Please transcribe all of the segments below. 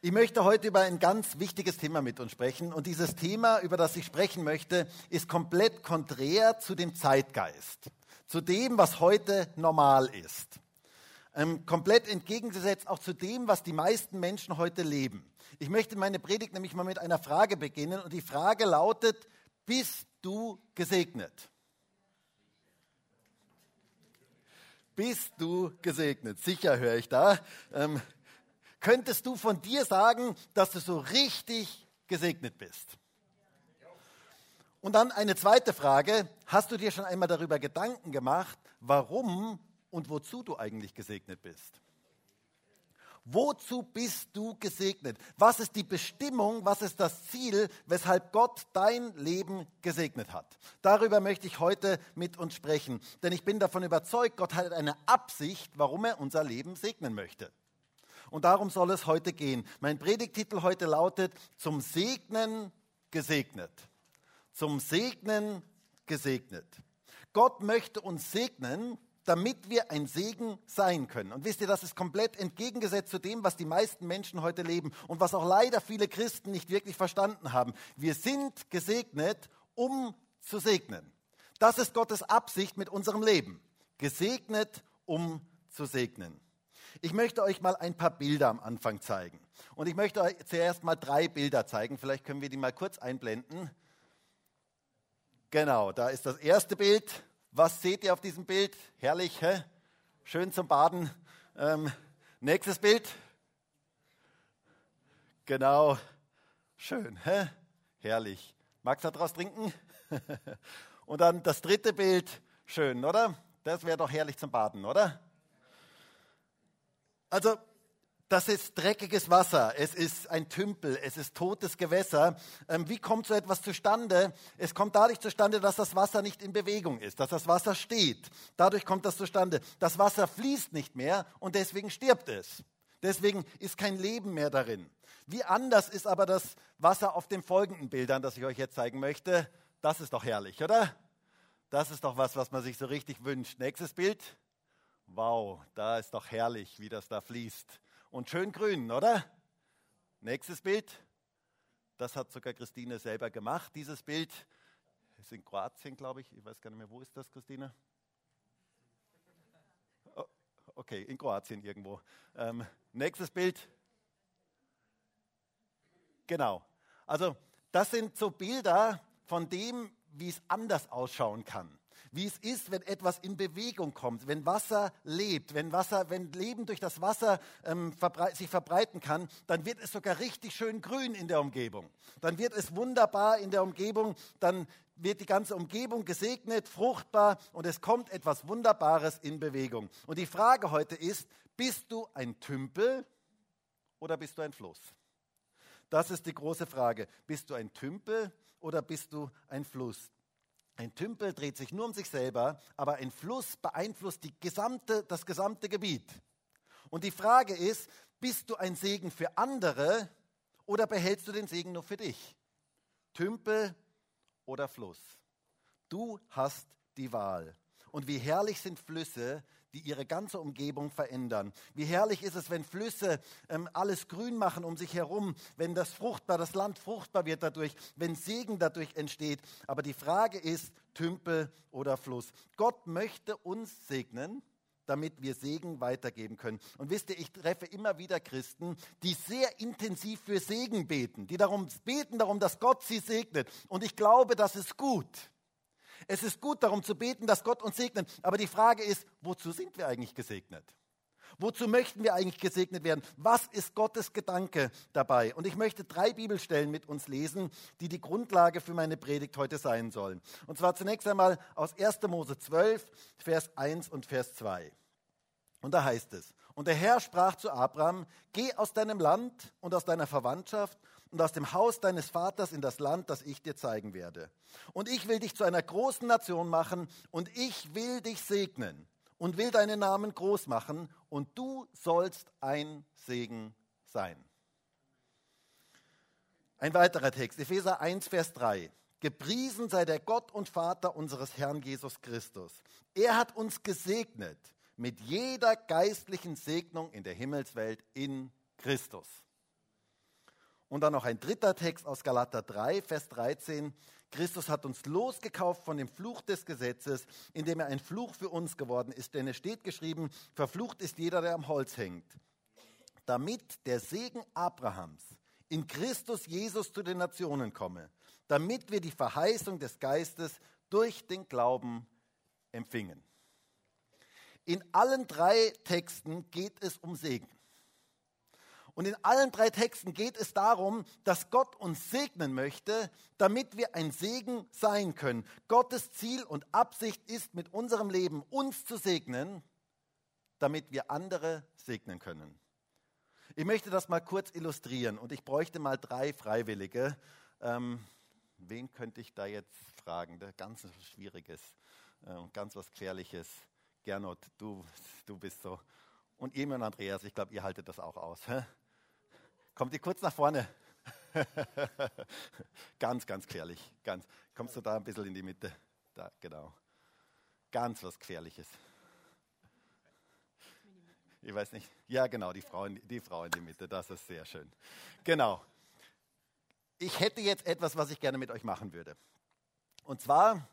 Ich möchte heute über ein ganz wichtiges Thema mit uns sprechen. Und dieses Thema, über das ich sprechen möchte, ist komplett konträr zu dem Zeitgeist, zu dem, was heute normal ist. Ähm, komplett entgegengesetzt auch zu dem, was die meisten Menschen heute leben. Ich möchte meine Predigt nämlich mal mit einer Frage beginnen. Und die Frage lautet, bist du gesegnet? Bist du gesegnet? Sicher höre ich da. Ähm, Könntest du von dir sagen, dass du so richtig gesegnet bist? Und dann eine zweite Frage. Hast du dir schon einmal darüber Gedanken gemacht, warum und wozu du eigentlich gesegnet bist? Wozu bist du gesegnet? Was ist die Bestimmung, was ist das Ziel, weshalb Gott dein Leben gesegnet hat? Darüber möchte ich heute mit uns sprechen, denn ich bin davon überzeugt, Gott hat eine Absicht, warum er unser Leben segnen möchte. Und darum soll es heute gehen. Mein Predigtitel heute lautet Zum Segnen gesegnet. Zum Segnen gesegnet. Gott möchte uns segnen, damit wir ein Segen sein können. Und wisst ihr, das ist komplett entgegengesetzt zu dem, was die meisten Menschen heute leben und was auch leider viele Christen nicht wirklich verstanden haben. Wir sind gesegnet, um zu segnen. Das ist Gottes Absicht mit unserem Leben. Gesegnet, um zu segnen. Ich möchte euch mal ein paar Bilder am Anfang zeigen. Und ich möchte euch zuerst mal drei Bilder zeigen. Vielleicht können wir die mal kurz einblenden. Genau, da ist das erste Bild. Was seht ihr auf diesem Bild? Herrlich, hä? schön zum Baden. Ähm, nächstes Bild. Genau, schön, hä? herrlich. Magst du daraus trinken? Und dann das dritte Bild. Schön, oder? Das wäre doch herrlich zum Baden, oder? Also, das ist dreckiges Wasser, es ist ein Tümpel, es ist totes Gewässer. Ähm, wie kommt so etwas zustande? Es kommt dadurch zustande, dass das Wasser nicht in Bewegung ist, dass das Wasser steht. Dadurch kommt das zustande. Das Wasser fließt nicht mehr und deswegen stirbt es. Deswegen ist kein Leben mehr darin. Wie anders ist aber das Wasser auf den folgenden Bildern, das ich euch jetzt zeigen möchte? Das ist doch herrlich, oder? Das ist doch was, was man sich so richtig wünscht. Nächstes Bild. Wow, da ist doch herrlich, wie das da fließt. Und schön grün, oder? Nächstes Bild. Das hat sogar Christine selber gemacht, dieses Bild. Ist in Kroatien, glaube ich. Ich weiß gar nicht mehr, wo ist das, Christine? Oh, okay, in Kroatien irgendwo. Ähm, nächstes Bild. Genau. Also, das sind so Bilder von dem, wie es anders ausschauen kann wie es ist, wenn etwas in Bewegung kommt, wenn Wasser lebt, wenn, Wasser, wenn Leben durch das Wasser ähm, verbrei sich verbreiten kann, dann wird es sogar richtig schön grün in der Umgebung. Dann wird es wunderbar in der Umgebung, dann wird die ganze Umgebung gesegnet, fruchtbar und es kommt etwas Wunderbares in Bewegung. Und die Frage heute ist, bist du ein Tümpel oder bist du ein Fluss? Das ist die große Frage. Bist du ein Tümpel oder bist du ein Fluss? Ein Tümpel dreht sich nur um sich selber, aber ein Fluss beeinflusst gesamte, das gesamte Gebiet. Und die Frage ist, bist du ein Segen für andere oder behältst du den Segen nur für dich? Tümpel oder Fluss? Du hast die Wahl. Und wie herrlich sind Flüsse, die ihre ganze Umgebung verändern. Wie herrlich ist es, wenn Flüsse ähm, alles grün machen um sich herum, wenn das fruchtbar, das Land fruchtbar wird dadurch, wenn Segen dadurch entsteht. Aber die Frage ist, Tümpel oder Fluss. Gott möchte uns segnen damit wir Segen weitergeben können. Und wisst ihr, ich treffe immer wieder Christen, die sehr intensiv für Segen beten, die darum beten darum, dass Gott sie segnet. Und ich glaube, das ist gut. Es ist gut darum zu beten, dass Gott uns segnet. Aber die Frage ist, wozu sind wir eigentlich gesegnet? Wozu möchten wir eigentlich gesegnet werden? Was ist Gottes Gedanke dabei? Und ich möchte drei Bibelstellen mit uns lesen, die die Grundlage für meine Predigt heute sein sollen. Und zwar zunächst einmal aus 1. Mose 12, Vers 1 und Vers 2. Und da heißt es, und der Herr sprach zu Abraham, geh aus deinem Land und aus deiner Verwandtschaft und aus dem Haus deines Vaters in das Land, das ich dir zeigen werde. Und ich will dich zu einer großen Nation machen und ich will dich segnen und will deinen Namen groß machen und du sollst ein Segen sein. Ein weiterer Text, Epheser 1, Vers 3. Gepriesen sei der Gott und Vater unseres Herrn Jesus Christus. Er hat uns gesegnet mit jeder geistlichen Segnung in der Himmelswelt in Christus. Und dann noch ein dritter Text aus Galater 3, Vers 13. Christus hat uns losgekauft von dem Fluch des Gesetzes, indem er ein Fluch für uns geworden ist. Denn es steht geschrieben, verflucht ist jeder, der am Holz hängt. Damit der Segen Abrahams in Christus Jesus zu den Nationen komme, damit wir die Verheißung des Geistes durch den Glauben empfingen. In allen drei Texten geht es um Segen. Und in allen drei Texten geht es darum, dass Gott uns segnen möchte, damit wir ein Segen sein können. Gottes Ziel und Absicht ist mit unserem Leben uns zu segnen, damit wir andere segnen können. Ich möchte das mal kurz illustrieren und ich bräuchte mal drei Freiwillige. Ähm, wen könnte ich da jetzt fragen? Ganz schwieriges und äh, ganz was Gefährliches. Gernot, du, du bist so. Und ihr und Andreas, ich glaube, ihr haltet das auch aus. Hä? Kommt ihr kurz nach vorne? ganz, ganz gefährlich. Ganz. Kommst du da ein bisschen in die Mitte? Da, genau. Ganz was Gefährliches. Ich weiß nicht. Ja, genau, die Frau, in, die Frau in die Mitte. Das ist sehr schön. Genau. Ich hätte jetzt etwas, was ich gerne mit euch machen würde. Und zwar,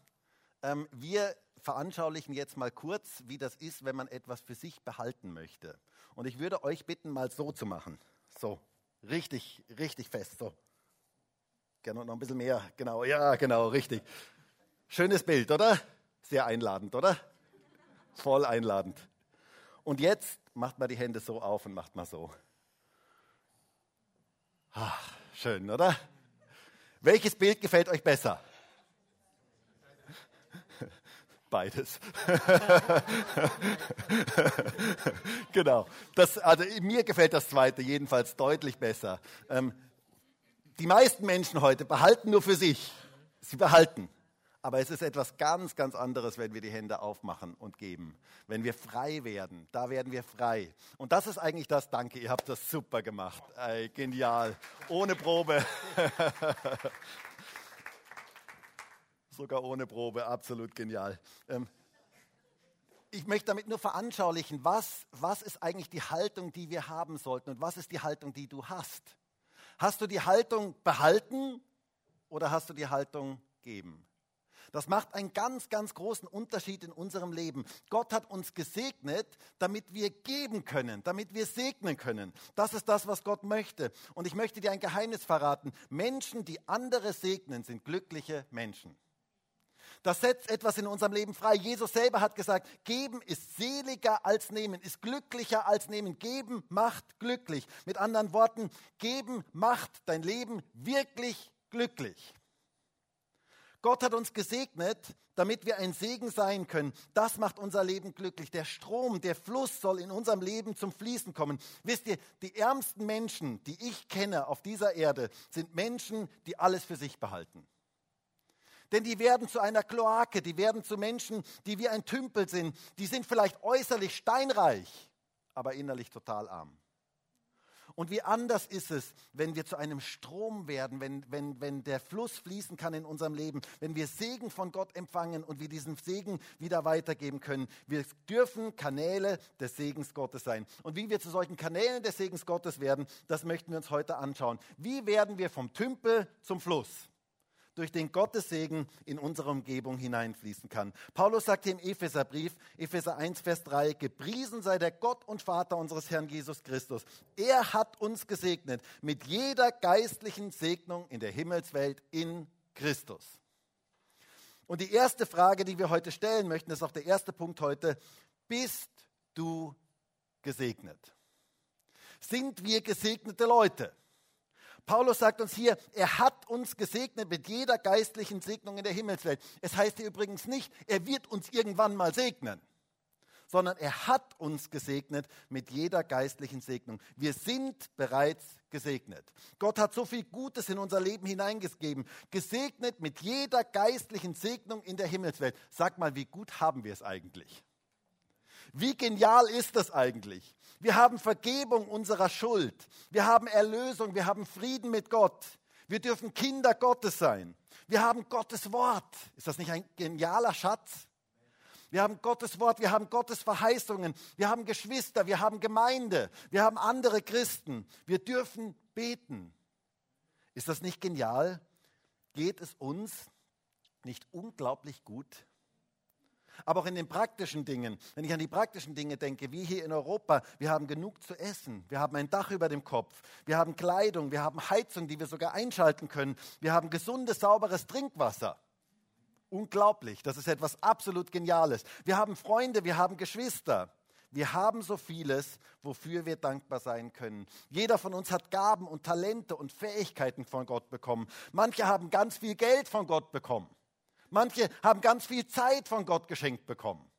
ähm, wir veranschaulichen jetzt mal kurz, wie das ist, wenn man etwas für sich behalten möchte. Und ich würde euch bitten, mal so zu machen. So. Richtig, richtig fest. So. Gerne noch ein bisschen mehr. Genau, ja, genau, richtig. Schönes Bild, oder? Sehr einladend, oder? Voll einladend. Und jetzt macht man die Hände so auf und macht mal so. Ach, schön, oder? Welches Bild gefällt euch besser? Beides. genau. Das, also mir gefällt das zweite jedenfalls deutlich besser. Ähm, die meisten Menschen heute behalten nur für sich. Sie behalten. Aber es ist etwas ganz, ganz anderes, wenn wir die Hände aufmachen und geben. Wenn wir frei werden, da werden wir frei. Und das ist eigentlich das, danke, ihr habt das super gemacht. Ey, genial. Ohne Probe. sogar ohne Probe, absolut genial. Ähm, ich möchte damit nur veranschaulichen, was, was ist eigentlich die Haltung, die wir haben sollten und was ist die Haltung, die du hast. Hast du die Haltung behalten oder hast du die Haltung geben? Das macht einen ganz, ganz großen Unterschied in unserem Leben. Gott hat uns gesegnet, damit wir geben können, damit wir segnen können. Das ist das, was Gott möchte. Und ich möchte dir ein Geheimnis verraten. Menschen, die andere segnen, sind glückliche Menschen. Das setzt etwas in unserem Leben frei. Jesus selber hat gesagt, geben ist seliger als nehmen, ist glücklicher als nehmen. Geben macht glücklich. Mit anderen Worten, geben macht dein Leben wirklich glücklich. Gott hat uns gesegnet, damit wir ein Segen sein können. Das macht unser Leben glücklich. Der Strom, der Fluss soll in unserem Leben zum Fließen kommen. Wisst ihr, die ärmsten Menschen, die ich kenne auf dieser Erde, sind Menschen, die alles für sich behalten. Denn die werden zu einer Kloake, die werden zu Menschen, die wie ein Tümpel sind. Die sind vielleicht äußerlich steinreich, aber innerlich total arm. Und wie anders ist es, wenn wir zu einem Strom werden, wenn, wenn, wenn der Fluss fließen kann in unserem Leben, wenn wir Segen von Gott empfangen und wir diesen Segen wieder weitergeben können. Wir dürfen Kanäle des Segens Gottes sein. Und wie wir zu solchen Kanälen des Segens Gottes werden, das möchten wir uns heute anschauen. Wie werden wir vom Tümpel zum Fluss? Durch den Gottes Segen in unsere Umgebung hineinfließen kann. Paulus sagt im Epheserbrief, Epheser 1, Vers 3, gepriesen sei der Gott und Vater unseres Herrn Jesus Christus. Er hat uns gesegnet mit jeder geistlichen Segnung in der Himmelswelt in Christus. Und die erste Frage, die wir heute stellen möchten, ist auch der erste Punkt heute, bist du gesegnet? Sind wir gesegnete Leute? Paulus sagt uns hier, er hat uns gesegnet mit jeder geistlichen Segnung in der Himmelswelt. Es heißt hier übrigens nicht, er wird uns irgendwann mal segnen, sondern er hat uns gesegnet mit jeder geistlichen Segnung. Wir sind bereits gesegnet. Gott hat so viel Gutes in unser Leben hineingegeben, gesegnet mit jeder geistlichen Segnung in der Himmelswelt. Sag mal, wie gut haben wir es eigentlich? Wie genial ist das eigentlich? Wir haben Vergebung unserer Schuld. Wir haben Erlösung. Wir haben Frieden mit Gott. Wir dürfen Kinder Gottes sein. Wir haben Gottes Wort. Ist das nicht ein genialer Schatz? Wir haben Gottes Wort, wir haben Gottes Verheißungen, wir haben Geschwister, wir haben Gemeinde, wir haben andere Christen. Wir dürfen beten. Ist das nicht genial? Geht es uns nicht unglaublich gut? Aber auch in den praktischen Dingen, wenn ich an die praktischen Dinge denke, wie hier in Europa, wir haben genug zu essen, wir haben ein Dach über dem Kopf, wir haben Kleidung, wir haben Heizung, die wir sogar einschalten können, wir haben gesundes, sauberes Trinkwasser. Unglaublich, das ist etwas absolut Geniales. Wir haben Freunde, wir haben Geschwister. Wir haben so vieles, wofür wir dankbar sein können. Jeder von uns hat Gaben und Talente und Fähigkeiten von Gott bekommen. Manche haben ganz viel Geld von Gott bekommen. Manche haben ganz viel Zeit von Gott geschenkt bekommen.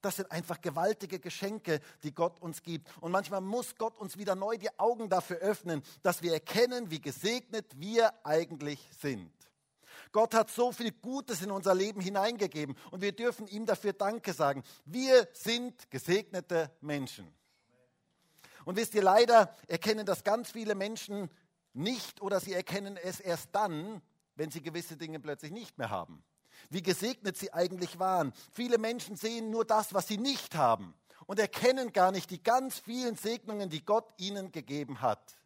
Das sind einfach gewaltige Geschenke, die Gott uns gibt. Und manchmal muss Gott uns wieder neu die Augen dafür öffnen, dass wir erkennen, wie gesegnet wir eigentlich sind. Gott hat so viel Gutes in unser Leben hineingegeben und wir dürfen ihm dafür Danke sagen. Wir sind gesegnete Menschen. Und wisst ihr, leider erkennen das ganz viele Menschen nicht oder sie erkennen es erst dann, wenn sie gewisse Dinge plötzlich nicht mehr haben wie gesegnet sie eigentlich waren. Viele Menschen sehen nur das, was sie nicht haben und erkennen gar nicht die ganz vielen Segnungen, die Gott ihnen gegeben hat.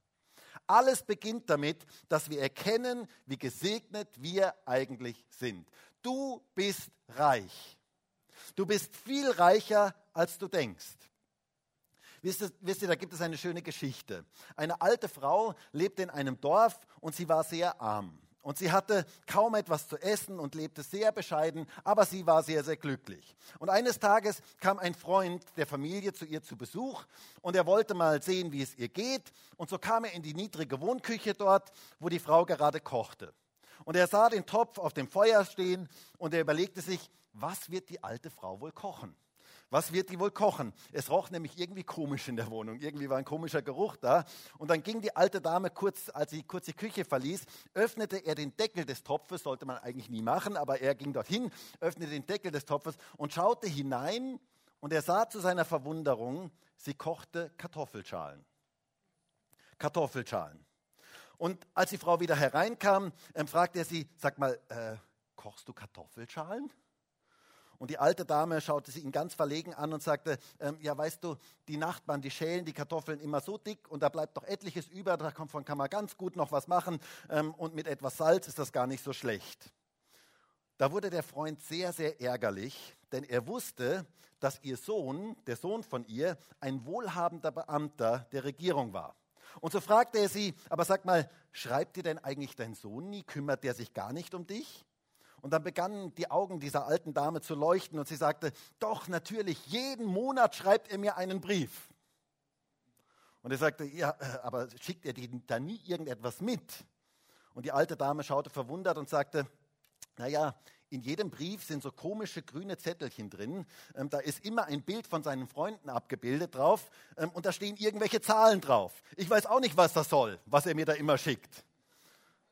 Alles beginnt damit, dass wir erkennen, wie gesegnet wir eigentlich sind. Du bist reich. Du bist viel reicher, als du denkst. Wisst ihr, wisst ihr, da gibt es eine schöne Geschichte. Eine alte Frau lebte in einem Dorf und sie war sehr arm. Und sie hatte kaum etwas zu essen und lebte sehr bescheiden, aber sie war sehr, sehr glücklich. Und eines Tages kam ein Freund der Familie zu ihr zu Besuch und er wollte mal sehen, wie es ihr geht. Und so kam er in die niedrige Wohnküche dort, wo die Frau gerade kochte. Und er sah den Topf auf dem Feuer stehen und er überlegte sich, was wird die alte Frau wohl kochen? Was wird die wohl kochen? Es roch nämlich irgendwie komisch in der Wohnung. Irgendwie war ein komischer Geruch da. Und dann ging die alte Dame kurz, als sie kurz die Küche verließ, öffnete er den Deckel des Topfes, sollte man eigentlich nie machen, aber er ging dorthin, öffnete den Deckel des Topfes und schaute hinein und er sah zu seiner Verwunderung, sie kochte Kartoffelschalen. Kartoffelschalen. Und als die Frau wieder hereinkam, ähm, fragte er sie, sag mal, äh, kochst du Kartoffelschalen? Und die alte Dame schaute sie ihn ganz verlegen an und sagte, ähm, ja weißt du, die Nachbarn, die schälen die Kartoffeln immer so dick und da bleibt doch etliches über, davon kann man ganz gut noch was machen ähm, und mit etwas Salz ist das gar nicht so schlecht. Da wurde der Freund sehr, sehr ärgerlich, denn er wusste, dass ihr Sohn, der Sohn von ihr, ein wohlhabender Beamter der Regierung war. Und so fragte er sie, aber sag mal, schreibt dir denn eigentlich dein Sohn nie? Kümmert der sich gar nicht um dich? Und dann begannen die Augen dieser alten Dame zu leuchten und sie sagte, doch natürlich, jeden Monat schreibt er mir einen Brief. Und er sagte, ja, äh, aber schickt er da nie irgendetwas mit? Und die alte Dame schaute verwundert und sagte, naja, in jedem Brief sind so komische grüne Zettelchen drin. Ähm, da ist immer ein Bild von seinen Freunden abgebildet drauf ähm, und da stehen irgendwelche Zahlen drauf. Ich weiß auch nicht, was das soll, was er mir da immer schickt.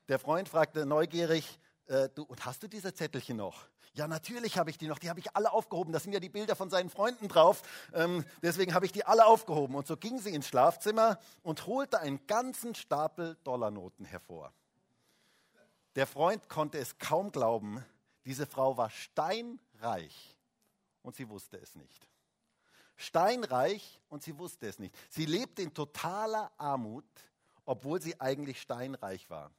Der Freund fragte neugierig, äh, du, und hast du diese Zettelchen noch? Ja, natürlich habe ich die noch. Die habe ich alle aufgehoben. Da sind ja die Bilder von seinen Freunden drauf. Ähm, deswegen habe ich die alle aufgehoben. Und so ging sie ins Schlafzimmer und holte einen ganzen Stapel Dollarnoten hervor. Der Freund konnte es kaum glauben. Diese Frau war steinreich und sie wusste es nicht. Steinreich und sie wusste es nicht. Sie lebte in totaler Armut, obwohl sie eigentlich steinreich war.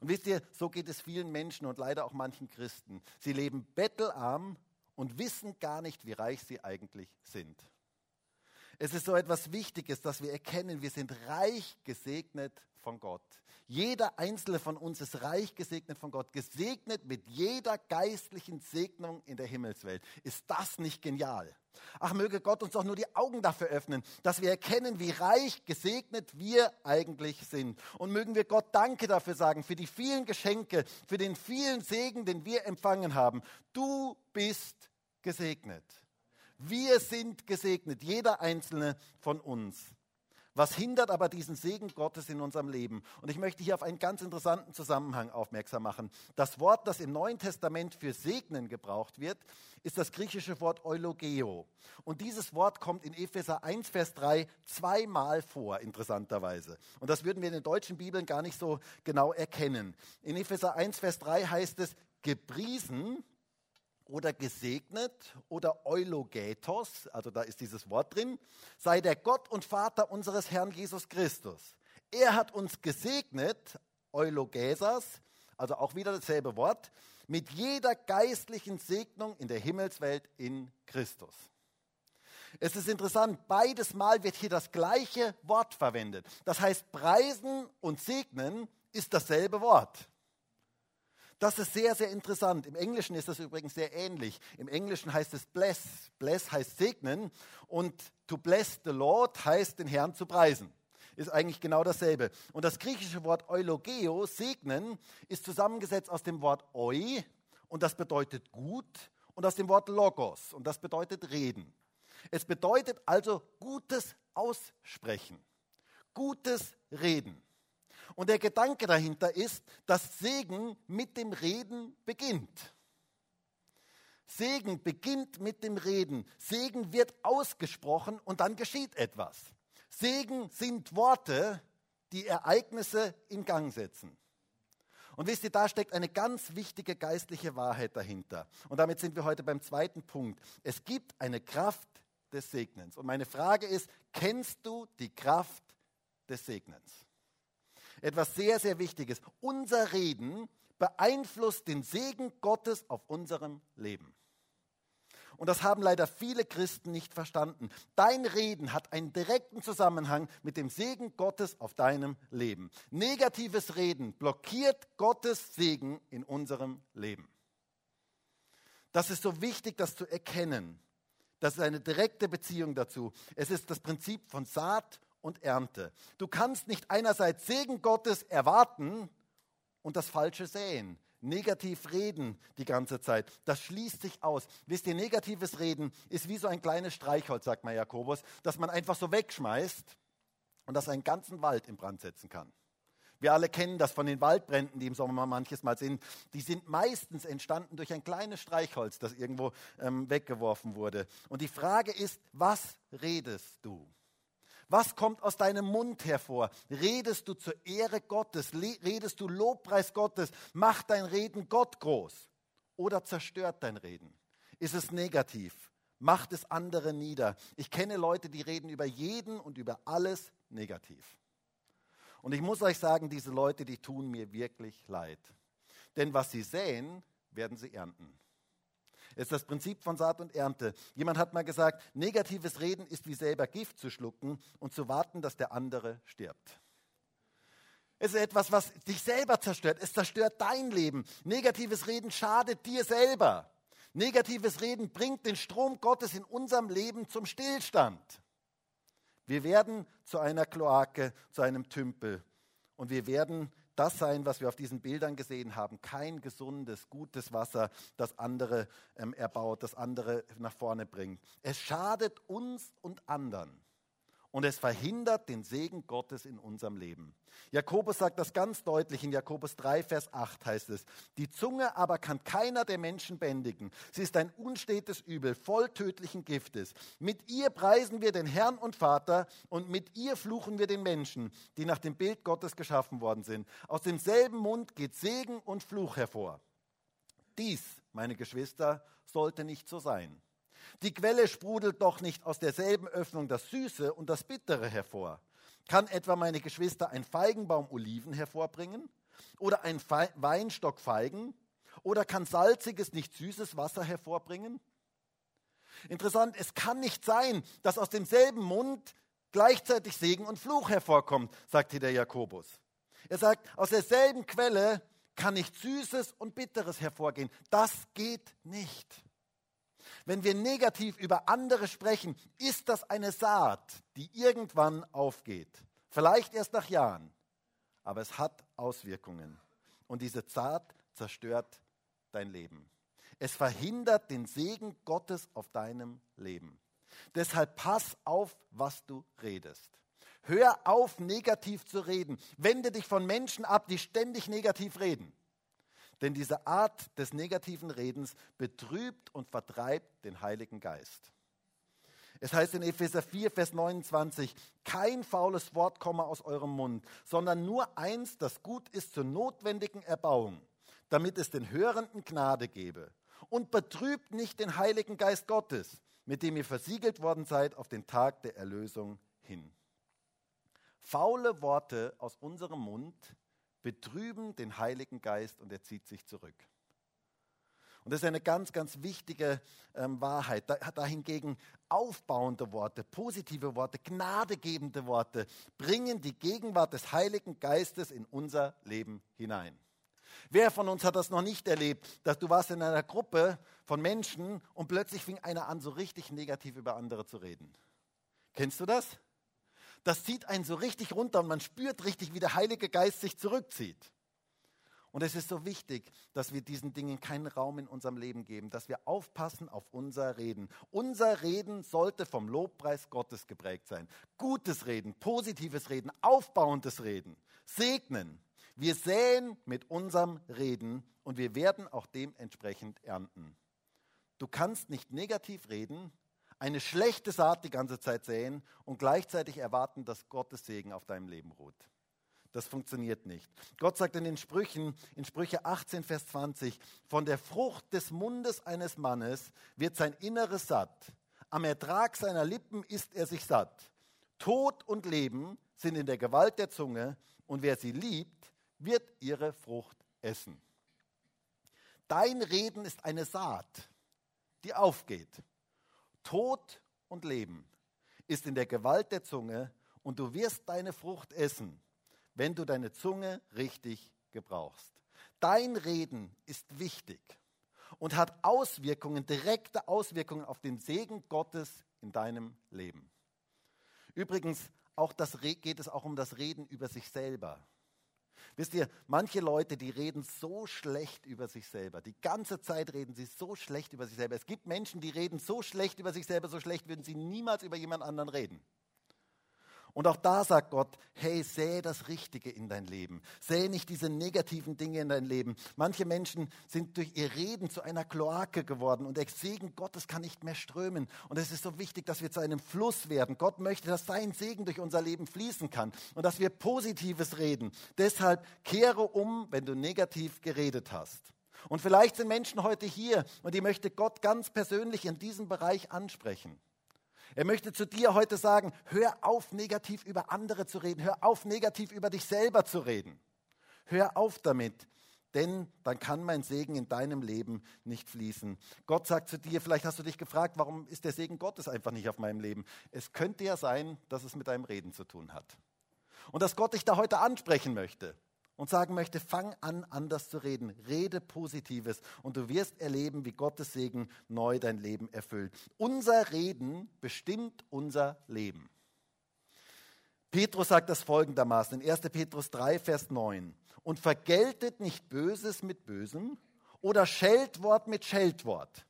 Und wisst ihr, so geht es vielen Menschen und leider auch manchen Christen. Sie leben bettelarm und wissen gar nicht, wie reich sie eigentlich sind. Es ist so etwas Wichtiges, dass wir erkennen, wir sind reich gesegnet von Gott. Jeder einzelne von uns ist reich gesegnet von Gott, gesegnet mit jeder geistlichen Segnung in der Himmelswelt. Ist das nicht genial? Ach, möge Gott uns doch nur die Augen dafür öffnen, dass wir erkennen, wie reich gesegnet wir eigentlich sind. Und mögen wir Gott Danke dafür sagen, für die vielen Geschenke, für den vielen Segen, den wir empfangen haben. Du bist gesegnet. Wir sind gesegnet, jeder einzelne von uns. Was hindert aber diesen Segen Gottes in unserem Leben? Und ich möchte hier auf einen ganz interessanten Zusammenhang aufmerksam machen. Das Wort, das im Neuen Testament für segnen gebraucht wird, ist das griechische Wort eulogeo. Und dieses Wort kommt in Epheser 1, Vers 3 zweimal vor, interessanterweise. Und das würden wir in den deutschen Bibeln gar nicht so genau erkennen. In Epheser 1, Vers 3 heißt es, gepriesen oder gesegnet oder eulogetos, also da ist dieses Wort drin, sei der Gott und Vater unseres Herrn Jesus Christus. Er hat uns gesegnet Eulogesas, also auch wieder dasselbe Wort, mit jeder geistlichen Segnung in der Himmelswelt in Christus. Es ist interessant, beides Mal wird hier das gleiche Wort verwendet. Das heißt, preisen und segnen ist dasselbe Wort. Das ist sehr, sehr interessant. Im Englischen ist das übrigens sehr ähnlich. Im Englischen heißt es bless. Bless heißt segnen und to bless the Lord heißt den Herrn zu preisen. Ist eigentlich genau dasselbe. Und das griechische Wort eulogeo, segnen, ist zusammengesetzt aus dem Wort eu und das bedeutet gut und aus dem Wort logos und das bedeutet reden. Es bedeutet also gutes Aussprechen, gutes Reden. Und der Gedanke dahinter ist, dass Segen mit dem Reden beginnt. Segen beginnt mit dem Reden. Segen wird ausgesprochen und dann geschieht etwas. Segen sind Worte, die Ereignisse in Gang setzen. Und wisst ihr, da steckt eine ganz wichtige geistliche Wahrheit dahinter. Und damit sind wir heute beim zweiten Punkt. Es gibt eine Kraft des Segnens. Und meine Frage ist, kennst du die Kraft des Segnens? Etwas sehr, sehr Wichtiges. Unser Reden beeinflusst den Segen Gottes auf unserem Leben. Und das haben leider viele Christen nicht verstanden. Dein Reden hat einen direkten Zusammenhang mit dem Segen Gottes auf deinem Leben. Negatives Reden blockiert Gottes Segen in unserem Leben. Das ist so wichtig, das zu erkennen. Das ist eine direkte Beziehung dazu. Es ist das Prinzip von Saat und Ernte. Du kannst nicht einerseits Segen Gottes erwarten und das Falsche säen. Negativ reden die ganze Zeit, das schließt sich aus. Wisst ihr, negatives Reden ist wie so ein kleines Streichholz, sagt mal Jakobus, das man einfach so wegschmeißt und das einen ganzen Wald in Brand setzen kann. Wir alle kennen das von den Waldbränden, die im Sommer manches Mal sind. Die sind meistens entstanden durch ein kleines Streichholz, das irgendwo ähm, weggeworfen wurde. Und die Frage ist, was redest du? Was kommt aus deinem Mund hervor? Redest du zur Ehre Gottes? Redest du Lobpreis Gottes? Macht dein Reden Gott groß? Oder zerstört dein Reden? Ist es negativ? Macht es andere nieder? Ich kenne Leute, die reden über jeden und über alles negativ. Und ich muss euch sagen, diese Leute, die tun mir wirklich leid. Denn was sie säen, werden sie ernten. Es ist das Prinzip von Saat und Ernte. Jemand hat mal gesagt, negatives Reden ist wie selber Gift zu schlucken und zu warten, dass der andere stirbt. Es ist etwas, was dich selber zerstört. Es zerstört dein Leben. Negatives Reden schadet dir selber. Negatives Reden bringt den Strom Gottes in unserem Leben zum Stillstand. Wir werden zu einer Kloake, zu einem Tümpel. Und wir werden das sein, was wir auf diesen Bildern gesehen haben. Kein gesundes, gutes Wasser, das andere ähm, erbaut, das andere nach vorne bringt. Es schadet uns und anderen und es verhindert den Segen Gottes in unserem Leben. Jakobus sagt das ganz deutlich in Jakobus 3, Vers 8 heißt es, die Zunge aber kann keiner der Menschen bändigen. Sie ist ein unstetes Übel, voll tödlichen Giftes. Mit ihr preisen wir den Herrn und Vater und mit ihr fluchen wir den Menschen, die nach dem Bild Gottes geschaffen worden sind. Aus demselben Mund geht Segen und Fluch hervor. Dies, meine Geschwister, sollte nicht so sein. Die Quelle sprudelt doch nicht aus derselben Öffnung das Süße und das Bittere hervor. Kann etwa meine Geschwister ein Feigenbaum Oliven hervorbringen? Oder ein Fe Weinstock Feigen? Oder kann salziges, nicht süßes Wasser hervorbringen? Interessant, es kann nicht sein, dass aus demselben Mund gleichzeitig Segen und Fluch hervorkommt, sagt hier der Jakobus. Er sagt, aus derselben Quelle kann nicht Süßes und Bitteres hervorgehen. Das geht nicht. Wenn wir negativ über andere sprechen, ist das eine Saat, die irgendwann aufgeht. Vielleicht erst nach Jahren, aber es hat Auswirkungen. Und diese Saat zerstört dein Leben. Es verhindert den Segen Gottes auf deinem Leben. Deshalb pass auf, was du redest. Hör auf, negativ zu reden. Wende dich von Menschen ab, die ständig negativ reden. Denn diese Art des negativen Redens betrübt und vertreibt den Heiligen Geist. Es heißt in Epheser 4, Vers 29, kein faules Wort komme aus eurem Mund, sondern nur eins, das gut ist zur notwendigen Erbauung, damit es den Hörenden Gnade gebe. Und betrübt nicht den Heiligen Geist Gottes, mit dem ihr versiegelt worden seid auf den Tag der Erlösung hin. Faule Worte aus unserem Mund betrüben den Heiligen Geist und er zieht sich zurück. Und das ist eine ganz, ganz wichtige ähm, Wahrheit. Da, dahingegen aufbauende Worte, positive Worte, gnadegebende Worte bringen die Gegenwart des Heiligen Geistes in unser Leben hinein. Wer von uns hat das noch nicht erlebt, dass du warst in einer Gruppe von Menschen und plötzlich fing einer an, so richtig negativ über andere zu reden? Kennst du das? Das zieht einen so richtig runter und man spürt richtig, wie der Heilige Geist sich zurückzieht. Und es ist so wichtig, dass wir diesen Dingen keinen Raum in unserem Leben geben, dass wir aufpassen auf unser Reden. Unser Reden sollte vom Lobpreis Gottes geprägt sein. Gutes Reden, positives Reden, aufbauendes Reden, segnen. Wir säen mit unserem Reden und wir werden auch dementsprechend ernten. Du kannst nicht negativ reden, eine schlechte Saat die ganze Zeit säen und gleichzeitig erwarten, dass Gottes Segen auf deinem Leben ruht. Das funktioniert nicht. Gott sagt in den Sprüchen, in Sprüche 18, Vers 20, von der Frucht des Mundes eines Mannes wird sein Inneres satt. Am Ertrag seiner Lippen ist er sich satt. Tod und Leben sind in der Gewalt der Zunge und wer sie liebt, wird ihre Frucht essen. Dein Reden ist eine Saat, die aufgeht. Tod und Leben ist in der Gewalt der Zunge und du wirst deine Frucht essen wenn du deine Zunge richtig gebrauchst. Dein Reden ist wichtig und hat Auswirkungen, direkte Auswirkungen auf den Segen Gottes in deinem Leben. Übrigens, auch das geht es auch um das Reden über sich selber. Wisst ihr, manche Leute, die reden so schlecht über sich selber. Die ganze Zeit reden sie so schlecht über sich selber. Es gibt Menschen, die reden so schlecht über sich selber, so schlecht würden sie niemals über jemand anderen reden. Und auch da sagt Gott, hey, sähe das Richtige in dein Leben. Sähe nicht diese negativen Dinge in dein Leben. Manche Menschen sind durch ihr Reden zu einer Kloake geworden und der Segen Gottes kann nicht mehr strömen. Und es ist so wichtig, dass wir zu einem Fluss werden. Gott möchte, dass sein Segen durch unser Leben fließen kann und dass wir Positives reden. Deshalb kehre um, wenn du negativ geredet hast. Und vielleicht sind Menschen heute hier und die möchte Gott ganz persönlich in diesem Bereich ansprechen. Er möchte zu dir heute sagen, hör auf, negativ über andere zu reden, hör auf, negativ über dich selber zu reden. Hör auf damit, denn dann kann mein Segen in deinem Leben nicht fließen. Gott sagt zu dir, vielleicht hast du dich gefragt, warum ist der Segen Gottes einfach nicht auf meinem Leben? Es könnte ja sein, dass es mit deinem Reden zu tun hat. Und dass Gott dich da heute ansprechen möchte und sagen möchte, fang an, anders zu reden. Rede Positives und du wirst erleben, wie Gottes Segen neu dein Leben erfüllt. Unser Reden bestimmt unser Leben. Petrus sagt das folgendermaßen in 1. Petrus 3, Vers 9. Und vergeltet nicht Böses mit Bösem oder Scheltwort mit Scheltwort,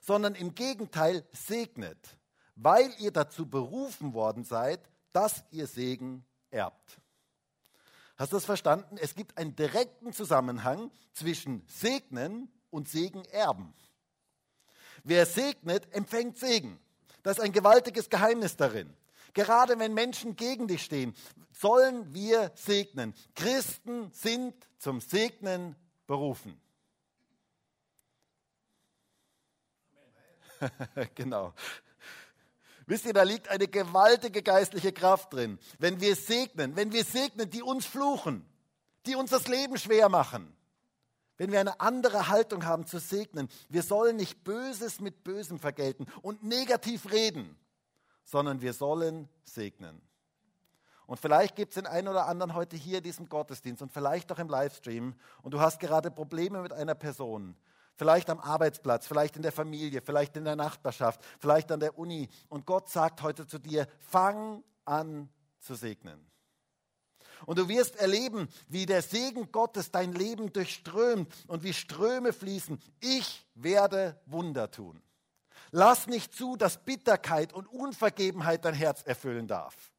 sondern im Gegenteil segnet, weil ihr dazu berufen worden seid, dass ihr Segen erbt. Hast du das verstanden? Es gibt einen direkten Zusammenhang zwischen Segnen und Segen erben. Wer segnet, empfängt Segen. Da ist ein gewaltiges Geheimnis darin. Gerade wenn Menschen gegen dich stehen, sollen wir segnen. Christen sind zum Segnen berufen. genau. Wisst ihr, da liegt eine gewaltige geistliche Kraft drin. Wenn wir segnen, wenn wir segnen, die uns fluchen, die uns das Leben schwer machen, wenn wir eine andere Haltung haben zu segnen, wir sollen nicht Böses mit Bösem vergelten und negativ reden, sondern wir sollen segnen. Und vielleicht gibt es den einen oder anderen heute hier in diesem Gottesdienst und vielleicht auch im Livestream und du hast gerade Probleme mit einer Person Vielleicht am Arbeitsplatz, vielleicht in der Familie, vielleicht in der Nachbarschaft, vielleicht an der Uni. Und Gott sagt heute zu dir, fang an zu segnen. Und du wirst erleben, wie der Segen Gottes dein Leben durchströmt und wie Ströme fließen. Ich werde Wunder tun. Lass nicht zu, dass Bitterkeit und Unvergebenheit dein Herz erfüllen darf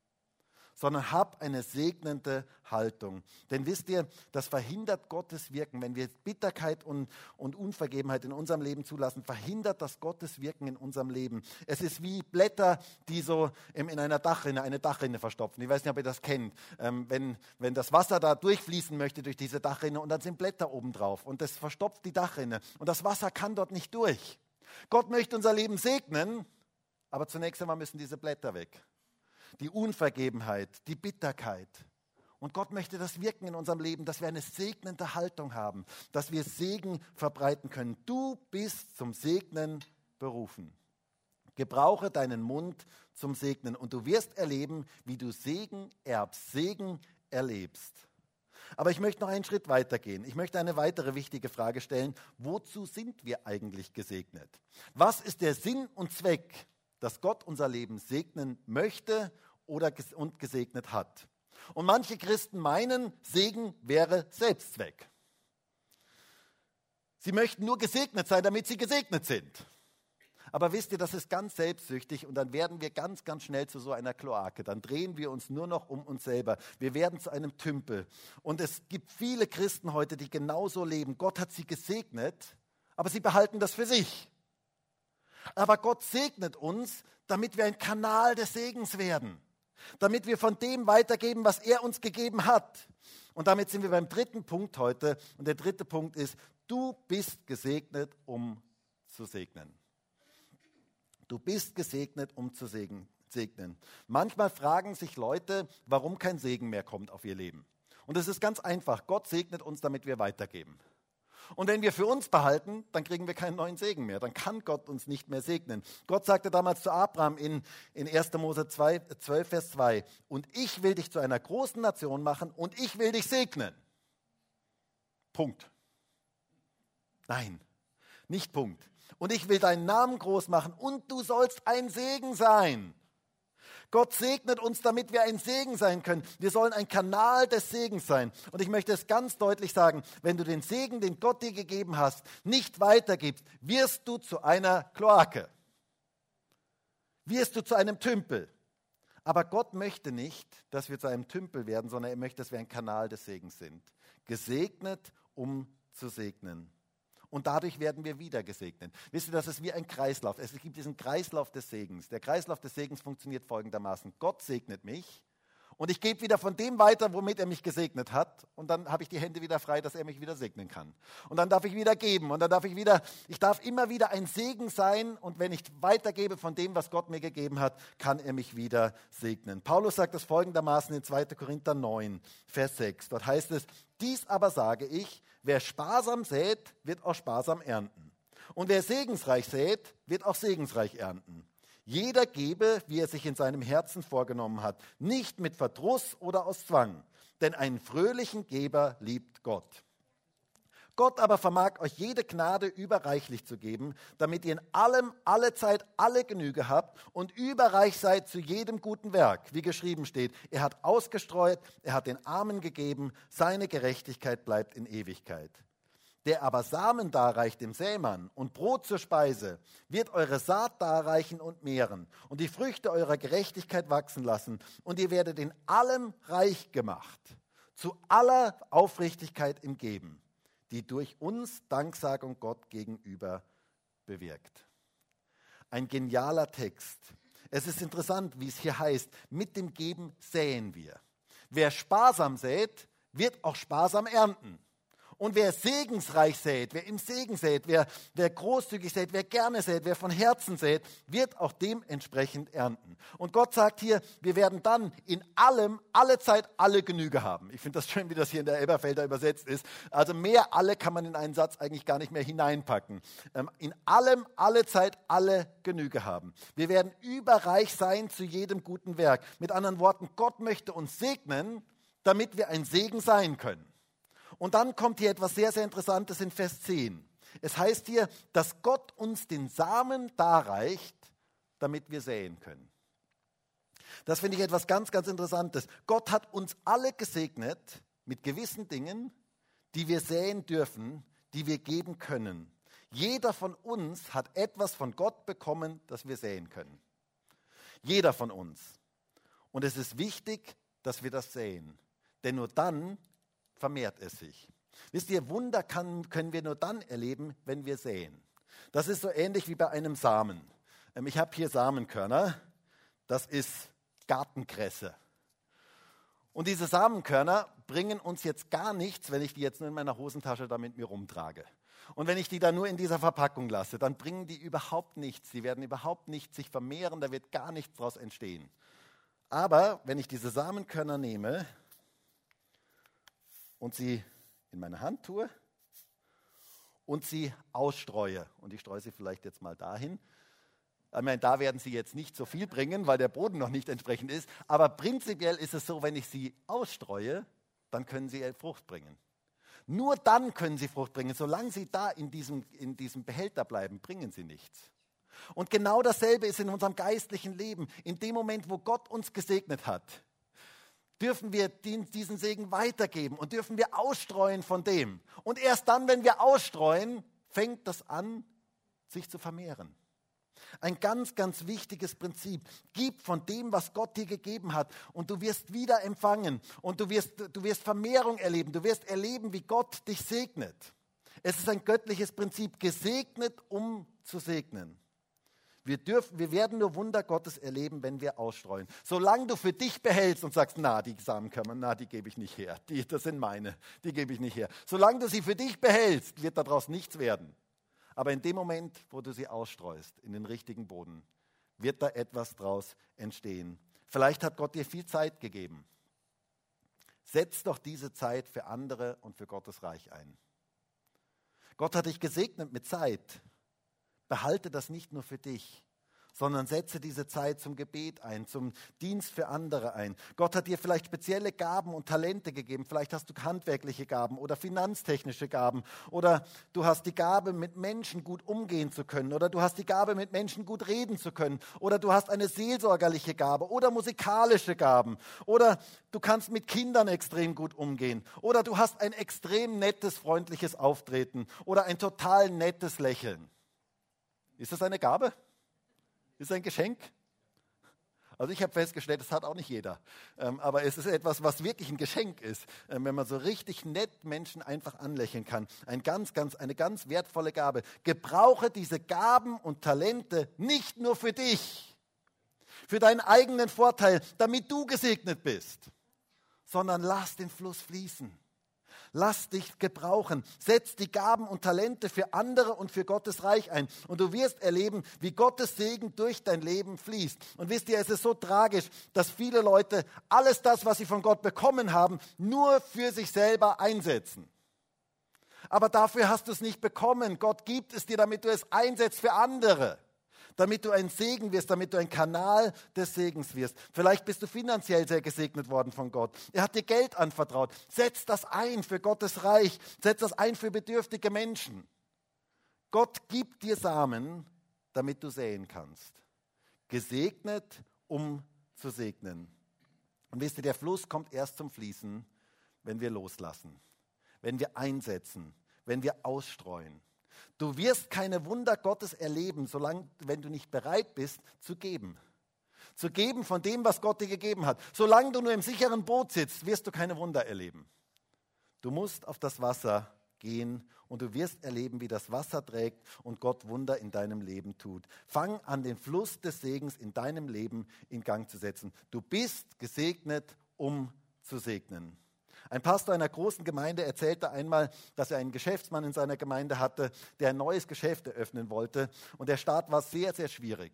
sondern hab eine segnende Haltung. Denn wisst ihr, das verhindert Gottes Wirken. Wenn wir Bitterkeit und, und Unvergebenheit in unserem Leben zulassen, verhindert das Gottes Wirken in unserem Leben. Es ist wie Blätter, die so in einer Dachrinne, eine Dachrinne verstopfen. Ich weiß nicht, ob ihr das kennt. Ähm, wenn, wenn das Wasser da durchfließen möchte durch diese Dachrinne und dann sind Blätter oben drauf und das verstopft die Dachrinne und das Wasser kann dort nicht durch. Gott möchte unser Leben segnen, aber zunächst einmal müssen diese Blätter weg die Unvergebenheit, die Bitterkeit. Und Gott möchte das wirken in unserem Leben, dass wir eine segnende Haltung haben, dass wir Segen verbreiten können. Du bist zum Segnen berufen. Gebrauche deinen Mund zum Segnen und du wirst erleben, wie du Segen erbst, Segen erlebst. Aber ich möchte noch einen Schritt weiter gehen. Ich möchte eine weitere wichtige Frage stellen. Wozu sind wir eigentlich gesegnet? Was ist der Sinn und Zweck, dass Gott unser Leben segnen möchte oder und gesegnet hat? Und manche Christen meinen, Segen wäre Selbstzweck. Sie möchten nur gesegnet sein, damit sie gesegnet sind. Aber wisst ihr, das ist ganz selbstsüchtig und dann werden wir ganz, ganz schnell zu so einer Kloake. Dann drehen wir uns nur noch um uns selber. Wir werden zu einem Tümpel. Und es gibt viele Christen heute, die genauso leben. Gott hat sie gesegnet, aber sie behalten das für sich. Aber Gott segnet uns, damit wir ein Kanal des Segens werden. Damit wir von dem weitergeben, was er uns gegeben hat. Und damit sind wir beim dritten Punkt heute. Und der dritte Punkt ist, du bist gesegnet, um zu segnen. Du bist gesegnet, um zu segnen. Manchmal fragen sich Leute, warum kein Segen mehr kommt auf ihr Leben. Und es ist ganz einfach. Gott segnet uns, damit wir weitergeben. Und wenn wir für uns behalten, dann kriegen wir keinen neuen Segen mehr. Dann kann Gott uns nicht mehr segnen. Gott sagte damals zu Abraham in, in 1. Mose 2, 12, Vers 2, und ich will dich zu einer großen Nation machen und ich will dich segnen. Punkt. Nein, nicht Punkt und ich will deinen Namen groß machen und du sollst ein Segen sein. Gott segnet uns, damit wir ein Segen sein können. Wir sollen ein Kanal des Segens sein. Und ich möchte es ganz deutlich sagen, wenn du den Segen, den Gott dir gegeben hast, nicht weitergibst, wirst du zu einer Kloake. Wirst du zu einem Tümpel. Aber Gott möchte nicht, dass wir zu einem Tümpel werden, sondern er möchte, dass wir ein Kanal des Segens sind. Gesegnet, um zu segnen und dadurch werden wir wieder gesegnet. Wisst ihr, das ist wie ein Kreislauf. Es gibt diesen Kreislauf des Segens. Der Kreislauf des Segens funktioniert folgendermaßen. Gott segnet mich und ich gebe wieder von dem weiter, womit er mich gesegnet hat und dann habe ich die Hände wieder frei, dass er mich wieder segnen kann. Und dann darf ich wieder geben und dann darf ich wieder, ich darf immer wieder ein Segen sein und wenn ich weitergebe von dem, was Gott mir gegeben hat, kann er mich wieder segnen. Paulus sagt das folgendermaßen in 2. Korinther 9, Vers 6. Dort heißt es, dies aber sage ich, Wer sparsam sät, wird auch sparsam ernten. Und wer segensreich sät, wird auch segensreich ernten. Jeder gebe, wie er sich in seinem Herzen vorgenommen hat, nicht mit Verdruss oder aus Zwang, denn einen fröhlichen Geber liebt Gott. Gott aber vermag euch jede Gnade überreichlich zu geben, damit ihr in allem, alle Zeit, alle Genüge habt und überreich seid zu jedem guten Werk, wie geschrieben steht. Er hat ausgestreut, er hat den Armen gegeben, seine Gerechtigkeit bleibt in Ewigkeit. Der aber Samen darreicht dem Sämann und Brot zur Speise, wird eure Saat darreichen und mehren und die Früchte eurer Gerechtigkeit wachsen lassen und ihr werdet in allem reich gemacht, zu aller Aufrichtigkeit im Geben die durch uns Danksagung Gott gegenüber bewirkt. Ein genialer Text. Es ist interessant, wie es hier heißt, mit dem Geben säen wir. Wer sparsam sät, wird auch sparsam ernten. Und wer segensreich sät, wer im Segen sät, wer, wer großzügig sät, wer gerne sät, wer von Herzen sät, wird auch dementsprechend ernten. Und Gott sagt hier, wir werden dann in allem, alle Zeit, alle Genüge haben. Ich finde das schön, wie das hier in der Elberfelder übersetzt ist. Also mehr alle kann man in einen Satz eigentlich gar nicht mehr hineinpacken. Ähm, in allem, alle Zeit, alle Genüge haben. Wir werden überreich sein zu jedem guten Werk. Mit anderen Worten, Gott möchte uns segnen, damit wir ein Segen sein können. Und dann kommt hier etwas sehr, sehr Interessantes in Vers 10. Es heißt hier, dass Gott uns den Samen darreicht, damit wir säen können. Das finde ich etwas ganz, ganz Interessantes. Gott hat uns alle gesegnet mit gewissen Dingen, die wir säen dürfen, die wir geben können. Jeder von uns hat etwas von Gott bekommen, das wir säen können. Jeder von uns. Und es ist wichtig, dass wir das säen. Denn nur dann vermehrt es sich. Wisst ihr, Wunder kann, können wir nur dann erleben, wenn wir säen. Das ist so ähnlich wie bei einem Samen. Ähm, ich habe hier Samenkörner. Das ist Gartenkresse. Und diese Samenkörner bringen uns jetzt gar nichts, wenn ich die jetzt nur in meiner Hosentasche da mit mir rumtrage. Und wenn ich die da nur in dieser Verpackung lasse, dann bringen die überhaupt nichts. Sie werden überhaupt nicht sich vermehren, da wird gar nichts daraus entstehen. Aber wenn ich diese Samenkörner nehme und sie in meine Hand tue und sie ausstreue. Und ich streue sie vielleicht jetzt mal dahin. Ich meine, da werden sie jetzt nicht so viel bringen, weil der Boden noch nicht entsprechend ist. Aber prinzipiell ist es so, wenn ich sie ausstreue, dann können sie Frucht bringen. Nur dann können sie Frucht bringen. Solange sie da in diesem, in diesem Behälter bleiben, bringen sie nichts. Und genau dasselbe ist in unserem geistlichen Leben. In dem Moment, wo Gott uns gesegnet hat, dürfen wir diesen Segen weitergeben und dürfen wir ausstreuen von dem. Und erst dann, wenn wir ausstreuen, fängt das an, sich zu vermehren. Ein ganz, ganz wichtiges Prinzip. Gib von dem, was Gott dir gegeben hat und du wirst wieder empfangen und du wirst, du wirst Vermehrung erleben. Du wirst erleben, wie Gott dich segnet. Es ist ein göttliches Prinzip, gesegnet, um zu segnen. Wir, dürfen, wir werden nur Wunder Gottes erleben, wenn wir ausstreuen. Solange du für dich behältst und sagst, na, die Samenkörner, na, die gebe ich nicht her. Die, das sind meine, die gebe ich nicht her. Solange du sie für dich behältst, wird daraus nichts werden. Aber in dem Moment, wo du sie ausstreust in den richtigen Boden, wird da etwas draus entstehen. Vielleicht hat Gott dir viel Zeit gegeben. Setz doch diese Zeit für andere und für Gottes Reich ein. Gott hat dich gesegnet mit Zeit. Behalte das nicht nur für dich, sondern setze diese Zeit zum Gebet ein, zum Dienst für andere ein. Gott hat dir vielleicht spezielle Gaben und Talente gegeben. Vielleicht hast du handwerkliche Gaben oder finanztechnische Gaben oder du hast die Gabe, mit Menschen gut umgehen zu können oder du hast die Gabe, mit Menschen gut reden zu können oder du hast eine seelsorgerliche Gabe oder musikalische Gaben oder du kannst mit Kindern extrem gut umgehen oder du hast ein extrem nettes, freundliches Auftreten oder ein total nettes Lächeln. Ist das eine Gabe? Ist das ein Geschenk? Also ich habe festgestellt, das hat auch nicht jeder. Ähm, aber es ist etwas, was wirklich ein Geschenk ist, ähm, wenn man so richtig nett Menschen einfach anlächeln kann. Ein ganz, ganz, eine ganz wertvolle Gabe. Gebrauche diese Gaben und Talente nicht nur für dich, für deinen eigenen Vorteil, damit du gesegnet bist, sondern lass den Fluss fließen. Lass dich gebrauchen. Setz die Gaben und Talente für andere und für Gottes Reich ein. Und du wirst erleben, wie Gottes Segen durch dein Leben fließt. Und wisst ihr, es ist so tragisch, dass viele Leute alles das, was sie von Gott bekommen haben, nur für sich selber einsetzen. Aber dafür hast du es nicht bekommen. Gott gibt es dir, damit du es einsetzt für andere damit du ein Segen wirst, damit du ein Kanal des Segens wirst. Vielleicht bist du finanziell sehr gesegnet worden von Gott. Er hat dir Geld anvertraut. Setz das ein für Gottes Reich. Setz das ein für bedürftige Menschen. Gott gibt dir Samen, damit du säen kannst. Gesegnet, um zu segnen. Und wisst ihr, der Fluss kommt erst zum Fließen, wenn wir loslassen, wenn wir einsetzen, wenn wir ausstreuen. Du wirst keine Wunder Gottes erleben, solange, wenn du nicht bereit bist, zu geben. Zu geben von dem, was Gott dir gegeben hat. Solange du nur im sicheren Boot sitzt, wirst du keine Wunder erleben. Du musst auf das Wasser gehen und du wirst erleben, wie das Wasser trägt und Gott Wunder in deinem Leben tut. Fang an, den Fluss des Segens in deinem Leben in Gang zu setzen. Du bist gesegnet, um zu segnen. Ein Pastor einer großen Gemeinde erzählte einmal, dass er einen Geschäftsmann in seiner Gemeinde hatte, der ein neues Geschäft eröffnen wollte. Und der Start war sehr, sehr schwierig.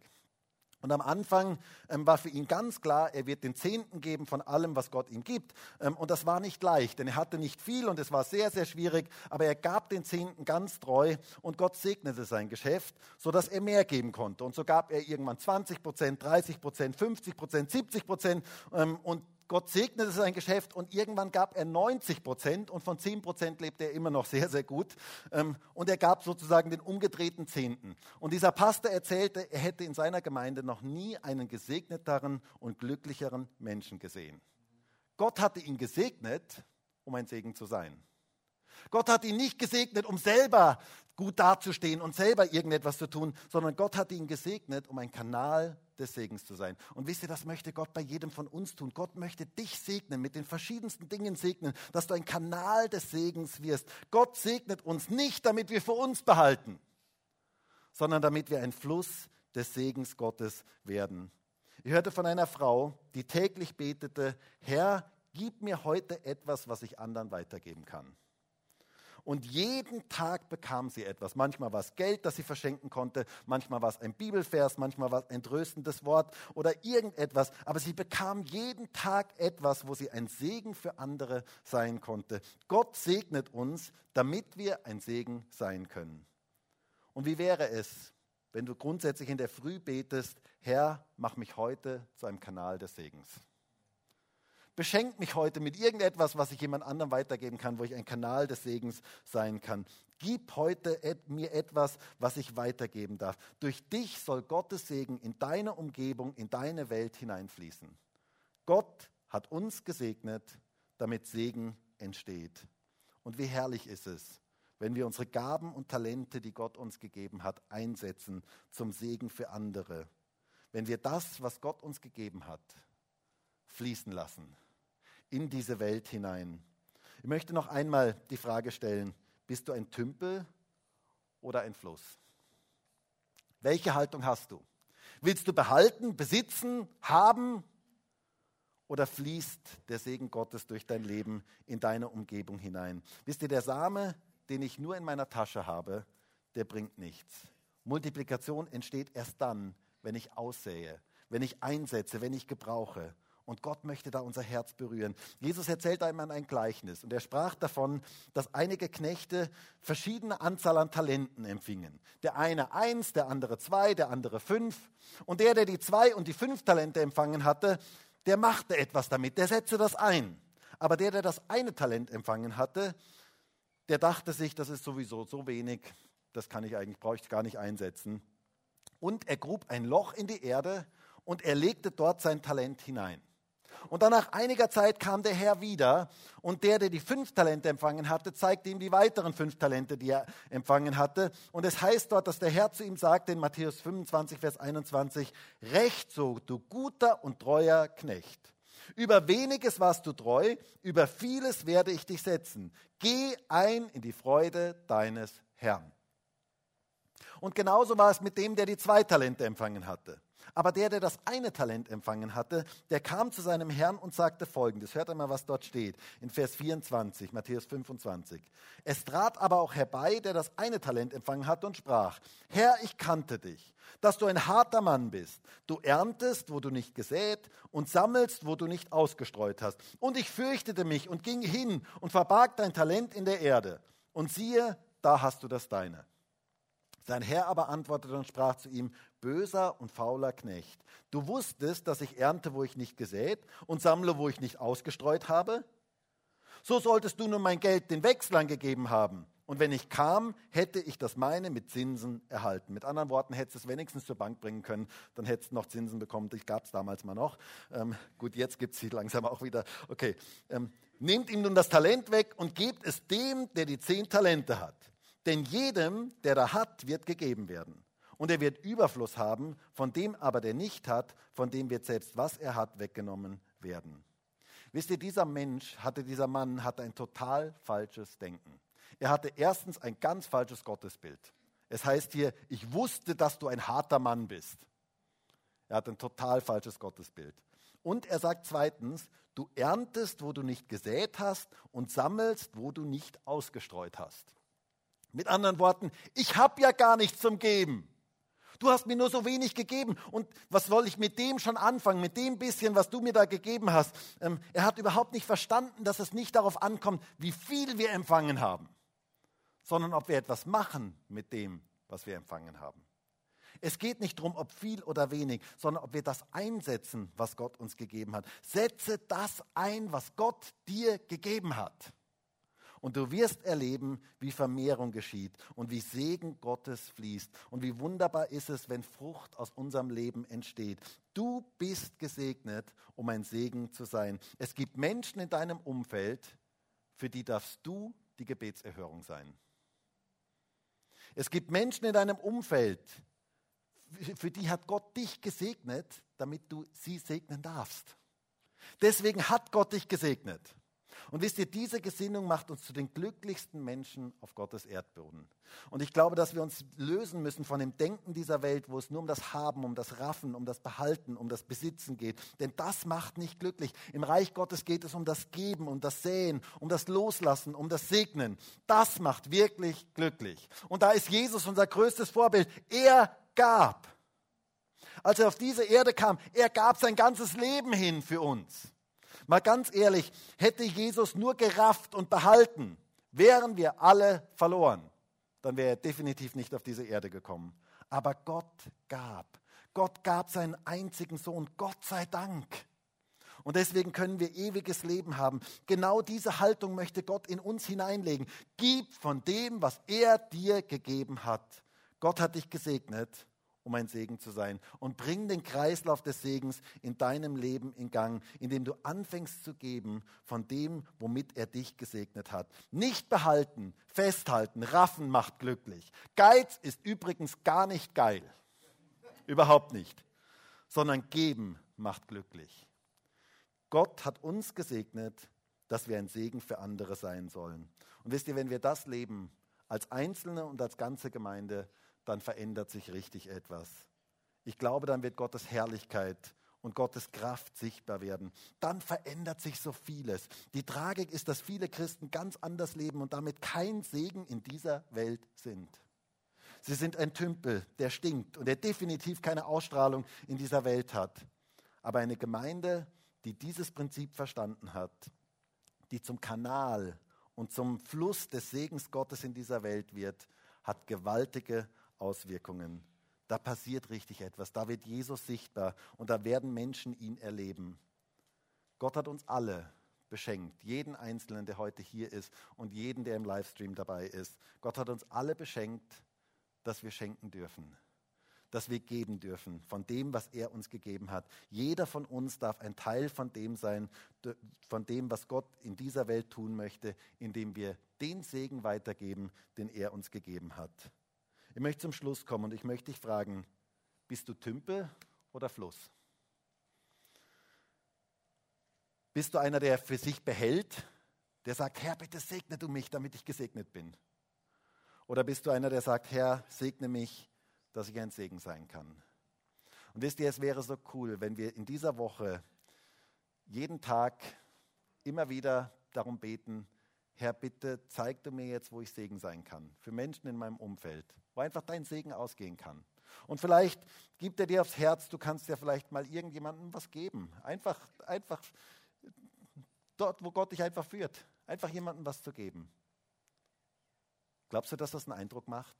Und am Anfang ähm, war für ihn ganz klar, er wird den Zehnten geben von allem, was Gott ihm gibt. Ähm, und das war nicht leicht, denn er hatte nicht viel und es war sehr, sehr schwierig. Aber er gab den Zehnten ganz treu und Gott segnete sein Geschäft, sodass er mehr geben konnte. Und so gab er irgendwann 20 Prozent, 30 Prozent, 50 Prozent, 70 Prozent. Ähm, und Gott segnete sein Geschäft und irgendwann gab er 90 Prozent und von 10 Prozent lebte er immer noch sehr, sehr gut. Ähm, und er gab sozusagen den umgedrehten Zehnten. Und dieser Pastor erzählte, er hätte in seiner Gemeinde noch nie einen gesegneteren und glücklicheren Menschen gesehen. Gott hatte ihn gesegnet, um ein Segen zu sein. Gott hat ihn nicht gesegnet, um selber gut dazustehen und selber irgendetwas zu tun, sondern Gott hat ihn gesegnet, um ein Kanal des Segens zu sein. Und wisst ihr, das möchte Gott bei jedem von uns tun. Gott möchte dich segnen, mit den verschiedensten Dingen segnen, dass du ein Kanal des Segens wirst. Gott segnet uns nicht, damit wir für uns behalten, sondern damit wir ein Fluss des Segens Gottes werden. Ich hörte von einer Frau, die täglich betete, Herr, gib mir heute etwas, was ich anderen weitergeben kann. Und jeden Tag bekam sie etwas. Manchmal war es Geld, das sie verschenken konnte, manchmal war es ein Bibelvers, manchmal war es ein tröstendes Wort oder irgendetwas. Aber sie bekam jeden Tag etwas, wo sie ein Segen für andere sein konnte. Gott segnet uns, damit wir ein Segen sein können. Und wie wäre es, wenn du grundsätzlich in der Früh betest, Herr, mach mich heute zu einem Kanal des Segens? Beschenkt mich heute mit irgendetwas, was ich jemand anderem weitergeben kann, wo ich ein Kanal des Segens sein kann. Gib heute mir etwas, was ich weitergeben darf. Durch dich soll Gottes Segen in deine Umgebung, in deine Welt hineinfließen. Gott hat uns gesegnet, damit Segen entsteht. Und wie herrlich ist es, wenn wir unsere Gaben und Talente, die Gott uns gegeben hat, einsetzen zum Segen für andere. Wenn wir das, was Gott uns gegeben hat, fließen lassen in diese Welt hinein. Ich möchte noch einmal die Frage stellen, bist du ein Tümpel oder ein Fluss? Welche Haltung hast du? Willst du behalten, besitzen, haben oder fließt der Segen Gottes durch dein Leben in deine Umgebung hinein? Wisst ihr, der Same, den ich nur in meiner Tasche habe, der bringt nichts. Multiplikation entsteht erst dann, wenn ich aussähe, wenn ich einsetze, wenn ich gebrauche. Und Gott möchte da unser Herz berühren. Jesus erzählt einmal ein Gleichnis und er sprach davon, dass einige Knechte verschiedene Anzahl an Talenten empfingen. Der eine eins, der andere zwei, der andere fünf. Und der, der die zwei und die fünf Talente empfangen hatte, der machte etwas damit, der setzte das ein. Aber der, der das eine Talent empfangen hatte, der dachte sich, das ist sowieso so wenig, das kann ich eigentlich, brauche ich gar nicht einsetzen. Und er grub ein Loch in die Erde und er legte dort sein Talent hinein. Und dann nach einiger Zeit kam der Herr wieder und der, der die fünf Talente empfangen hatte, zeigte ihm die weiteren fünf Talente, die er empfangen hatte. Und es heißt dort, dass der Herr zu ihm sagte in Matthäus 25, Vers 21, Recht so, du guter und treuer Knecht. Über weniges warst du treu, über vieles werde ich dich setzen. Geh ein in die Freude deines Herrn. Und genauso war es mit dem, der die zwei Talente empfangen hatte. Aber der, der das eine Talent empfangen hatte, der kam zu seinem Herrn und sagte folgendes. Hört einmal, was dort steht in Vers 24, Matthäus 25. Es trat aber auch herbei, der das eine Talent empfangen hatte und sprach, Herr, ich kannte dich, dass du ein harter Mann bist. Du erntest, wo du nicht gesät und sammelst, wo du nicht ausgestreut hast. Und ich fürchtete mich und ging hin und verbarg dein Talent in der Erde. Und siehe, da hast du das deine. Sein Herr aber antwortete und sprach zu ihm, böser und fauler Knecht, du wusstest, dass ich ernte, wo ich nicht gesät und sammle, wo ich nicht ausgestreut habe? So solltest du nun mein Geld den Wechslern gegeben haben. Und wenn ich kam, hätte ich das meine mit Zinsen erhalten. Mit anderen Worten, hättest du es wenigstens zur Bank bringen können, dann hättest du noch Zinsen bekommen. Die gab es damals mal noch. Ähm, gut, jetzt gibt es sie langsam auch wieder. Okay, ähm, nehmt ihm nun das Talent weg und gebt es dem, der die zehn Talente hat. Denn jedem, der da hat, wird gegeben werden. Und er wird Überfluss haben, von dem aber, der nicht hat, von dem wird selbst, was er hat, weggenommen werden. Wisst ihr, dieser Mensch hatte, dieser Mann hatte ein total falsches Denken. Er hatte erstens ein ganz falsches Gottesbild. Es heißt hier, ich wusste, dass du ein harter Mann bist. Er hat ein total falsches Gottesbild. Und er sagt zweitens, du erntest, wo du nicht gesät hast und sammelst, wo du nicht ausgestreut hast. Mit anderen Worten, ich habe ja gar nichts zum Geben. Du hast mir nur so wenig gegeben. Und was soll ich mit dem schon anfangen, mit dem bisschen, was du mir da gegeben hast? Ähm, er hat überhaupt nicht verstanden, dass es nicht darauf ankommt, wie viel wir empfangen haben, sondern ob wir etwas machen mit dem, was wir empfangen haben. Es geht nicht darum, ob viel oder wenig, sondern ob wir das einsetzen, was Gott uns gegeben hat. Setze das ein, was Gott dir gegeben hat. Und du wirst erleben, wie Vermehrung geschieht und wie Segen Gottes fließt. Und wie wunderbar ist es, wenn Frucht aus unserem Leben entsteht. Du bist gesegnet, um ein Segen zu sein. Es gibt Menschen in deinem Umfeld, für die darfst du die Gebetserhörung sein. Es gibt Menschen in deinem Umfeld, für die hat Gott dich gesegnet, damit du sie segnen darfst. Deswegen hat Gott dich gesegnet. Und wisst ihr, diese Gesinnung macht uns zu den glücklichsten Menschen auf Gottes Erdboden. Und ich glaube, dass wir uns lösen müssen von dem Denken dieser Welt, wo es nur um das Haben, um das Raffen, um das Behalten, um das Besitzen geht. Denn das macht nicht glücklich. Im Reich Gottes geht es um das Geben, um das Säen, um das Loslassen, um das Segnen. Das macht wirklich glücklich. Und da ist Jesus unser größtes Vorbild. Er gab. Als er auf diese Erde kam, er gab sein ganzes Leben hin für uns. Mal ganz ehrlich, hätte Jesus nur gerafft und behalten, wären wir alle verloren. Dann wäre er definitiv nicht auf diese Erde gekommen. Aber Gott gab. Gott gab seinen einzigen Sohn. Gott sei Dank. Und deswegen können wir ewiges Leben haben. Genau diese Haltung möchte Gott in uns hineinlegen. Gib von dem, was er dir gegeben hat. Gott hat dich gesegnet um ein Segen zu sein. Und bring den Kreislauf des Segens in deinem Leben in Gang, indem du anfängst zu geben von dem, womit er dich gesegnet hat. Nicht behalten, festhalten, raffen macht glücklich. Geiz ist übrigens gar nicht geil. Überhaupt nicht. Sondern geben macht glücklich. Gott hat uns gesegnet, dass wir ein Segen für andere sein sollen. Und wisst ihr, wenn wir das leben, als Einzelne und als ganze Gemeinde, dann verändert sich richtig etwas. Ich glaube, dann wird Gottes Herrlichkeit und Gottes Kraft sichtbar werden. Dann verändert sich so vieles. Die Tragik ist, dass viele Christen ganz anders leben und damit kein Segen in dieser Welt sind. Sie sind ein Tümpel, der stinkt und der definitiv keine Ausstrahlung in dieser Welt hat. Aber eine Gemeinde, die dieses Prinzip verstanden hat, die zum Kanal und zum Fluss des Segens Gottes in dieser Welt wird, hat gewaltige Auswirkungen. Da passiert richtig etwas. Da wird Jesus sichtbar und da werden Menschen ihn erleben. Gott hat uns alle beschenkt, jeden Einzelnen, der heute hier ist und jeden, der im Livestream dabei ist. Gott hat uns alle beschenkt, dass wir schenken dürfen, dass wir geben dürfen von dem, was er uns gegeben hat. Jeder von uns darf ein Teil von dem sein, von dem, was Gott in dieser Welt tun möchte, indem wir den Segen weitergeben, den er uns gegeben hat. Ich möchte zum Schluss kommen und ich möchte dich fragen, bist du Tümpel oder Fluss? Bist du einer, der für sich behält, der sagt, Herr, bitte segne du mich, damit ich gesegnet bin? Oder bist du einer, der sagt, Herr, segne mich, dass ich ein Segen sein kann? Und wisst ihr, es wäre so cool, wenn wir in dieser Woche jeden Tag immer wieder darum beten, Herr, bitte zeig du mir jetzt, wo ich Segen sein kann. Für Menschen in meinem Umfeld, wo einfach dein Segen ausgehen kann. Und vielleicht gibt er dir aufs Herz, du kannst ja vielleicht mal irgendjemandem was geben. Einfach, einfach dort, wo Gott dich einfach führt. Einfach jemandem was zu geben. Glaubst du, dass das einen Eindruck macht?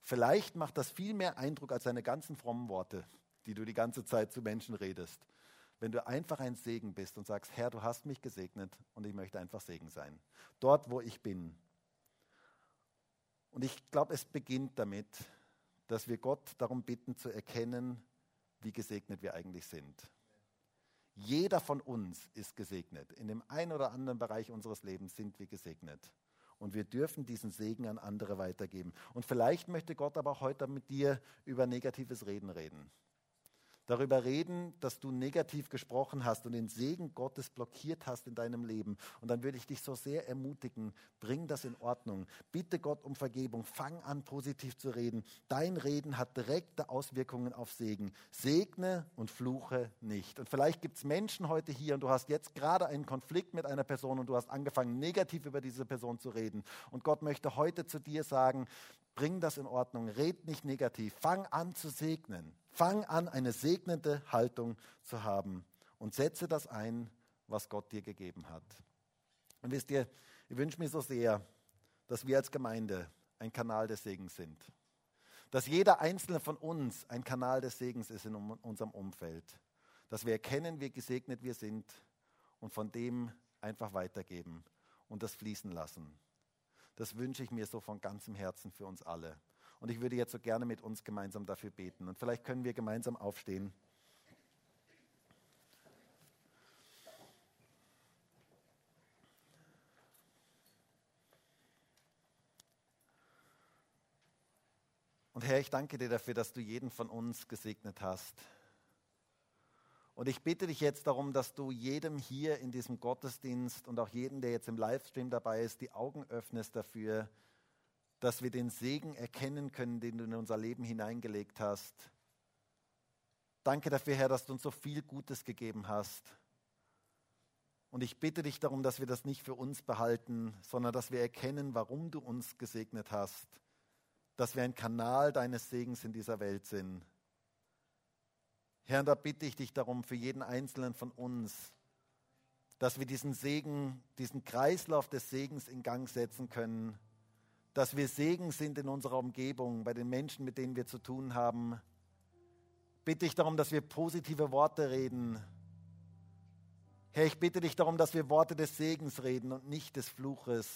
Vielleicht macht das viel mehr Eindruck als deine ganzen frommen Worte, die du die ganze Zeit zu Menschen redest wenn du einfach ein Segen bist und sagst, Herr, du hast mich gesegnet und ich möchte einfach Segen sein. Dort, wo ich bin. Und ich glaube, es beginnt damit, dass wir Gott darum bitten zu erkennen, wie gesegnet wir eigentlich sind. Jeder von uns ist gesegnet. In dem einen oder anderen Bereich unseres Lebens sind wir gesegnet. Und wir dürfen diesen Segen an andere weitergeben. Und vielleicht möchte Gott aber heute mit dir über negatives Reden reden darüber reden, dass du negativ gesprochen hast und den Segen Gottes blockiert hast in deinem Leben. Und dann würde ich dich so sehr ermutigen, bring das in Ordnung. Bitte Gott um Vergebung. Fang an, positiv zu reden. Dein Reden hat direkte Auswirkungen auf Segen. Segne und fluche nicht. Und vielleicht gibt es Menschen heute hier und du hast jetzt gerade einen Konflikt mit einer Person und du hast angefangen, negativ über diese Person zu reden. Und Gott möchte heute zu dir sagen, bring das in Ordnung, red nicht negativ, fang an zu segnen. Fang an, eine segnende Haltung zu haben und setze das ein, was Gott dir gegeben hat. Und wisst ihr, ich wünsche mir so sehr, dass wir als Gemeinde ein Kanal des Segens sind. Dass jeder einzelne von uns ein Kanal des Segens ist in unserem Umfeld. Dass wir erkennen, wie gesegnet wir sind und von dem einfach weitergeben und das fließen lassen. Das wünsche ich mir so von ganzem Herzen für uns alle. Und ich würde jetzt so gerne mit uns gemeinsam dafür beten. Und vielleicht können wir gemeinsam aufstehen. Und Herr, ich danke dir dafür, dass du jeden von uns gesegnet hast. Und ich bitte dich jetzt darum, dass du jedem hier in diesem Gottesdienst und auch jedem, der jetzt im Livestream dabei ist, die Augen öffnest dafür, dass wir den Segen erkennen können, den du in unser Leben hineingelegt hast. Danke dafür, Herr, dass du uns so viel Gutes gegeben hast. Und ich bitte dich darum, dass wir das nicht für uns behalten, sondern dass wir erkennen, warum du uns gesegnet hast, dass wir ein Kanal deines Segens in dieser Welt sind. Herr, da bitte ich dich darum für jeden Einzelnen von uns, dass wir diesen Segen, diesen Kreislauf des Segens in Gang setzen können, dass wir Segen sind in unserer Umgebung, bei den Menschen, mit denen wir zu tun haben. Bitte ich darum, dass wir positive Worte reden. Herr, ich bitte dich darum, dass wir Worte des Segens reden und nicht des Fluches.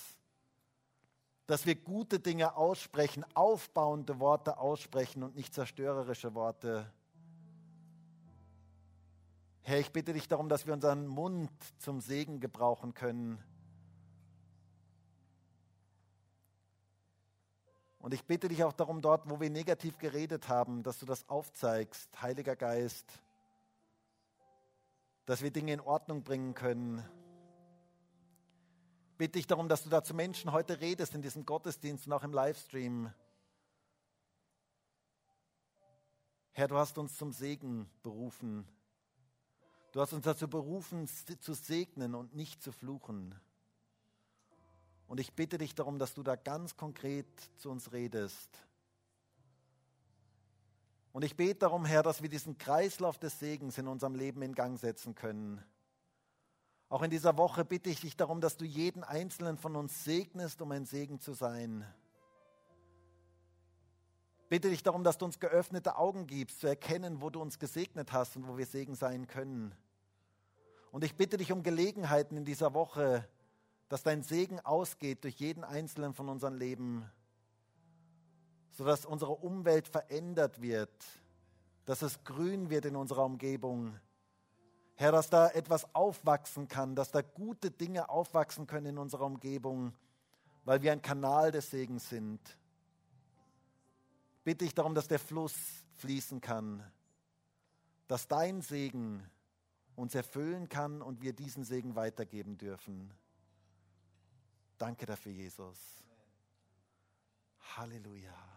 Dass wir gute Dinge aussprechen, aufbauende Worte aussprechen und nicht zerstörerische Worte. Herr, ich bitte dich darum, dass wir unseren Mund zum Segen gebrauchen können. Und ich bitte dich auch darum, dort, wo wir negativ geredet haben, dass du das aufzeigst, Heiliger Geist, dass wir Dinge in Ordnung bringen können. Bitte dich darum, dass du da zu Menschen heute redest in diesem Gottesdienst und auch im Livestream. Herr, du hast uns zum Segen berufen. Du hast uns dazu berufen, zu segnen und nicht zu fluchen. Und ich bitte dich darum, dass du da ganz konkret zu uns redest. Und ich bete darum, Herr, dass wir diesen Kreislauf des Segens in unserem Leben in Gang setzen können. Auch in dieser Woche bitte ich dich darum, dass du jeden einzelnen von uns segnest, um ein Segen zu sein. Bitte dich darum, dass du uns geöffnete Augen gibst, zu erkennen, wo du uns gesegnet hast und wo wir Segen sein können. Und ich bitte dich um Gelegenheiten in dieser Woche, dass dein Segen ausgeht durch jeden einzelnen von unserem Leben, sodass unsere Umwelt verändert wird, dass es grün wird in unserer Umgebung. Herr, dass da etwas aufwachsen kann, dass da gute Dinge aufwachsen können in unserer Umgebung, weil wir ein Kanal des Segens sind bitte ich darum, dass der Fluss fließen kann, dass dein Segen uns erfüllen kann und wir diesen Segen weitergeben dürfen. Danke dafür, Jesus. Halleluja.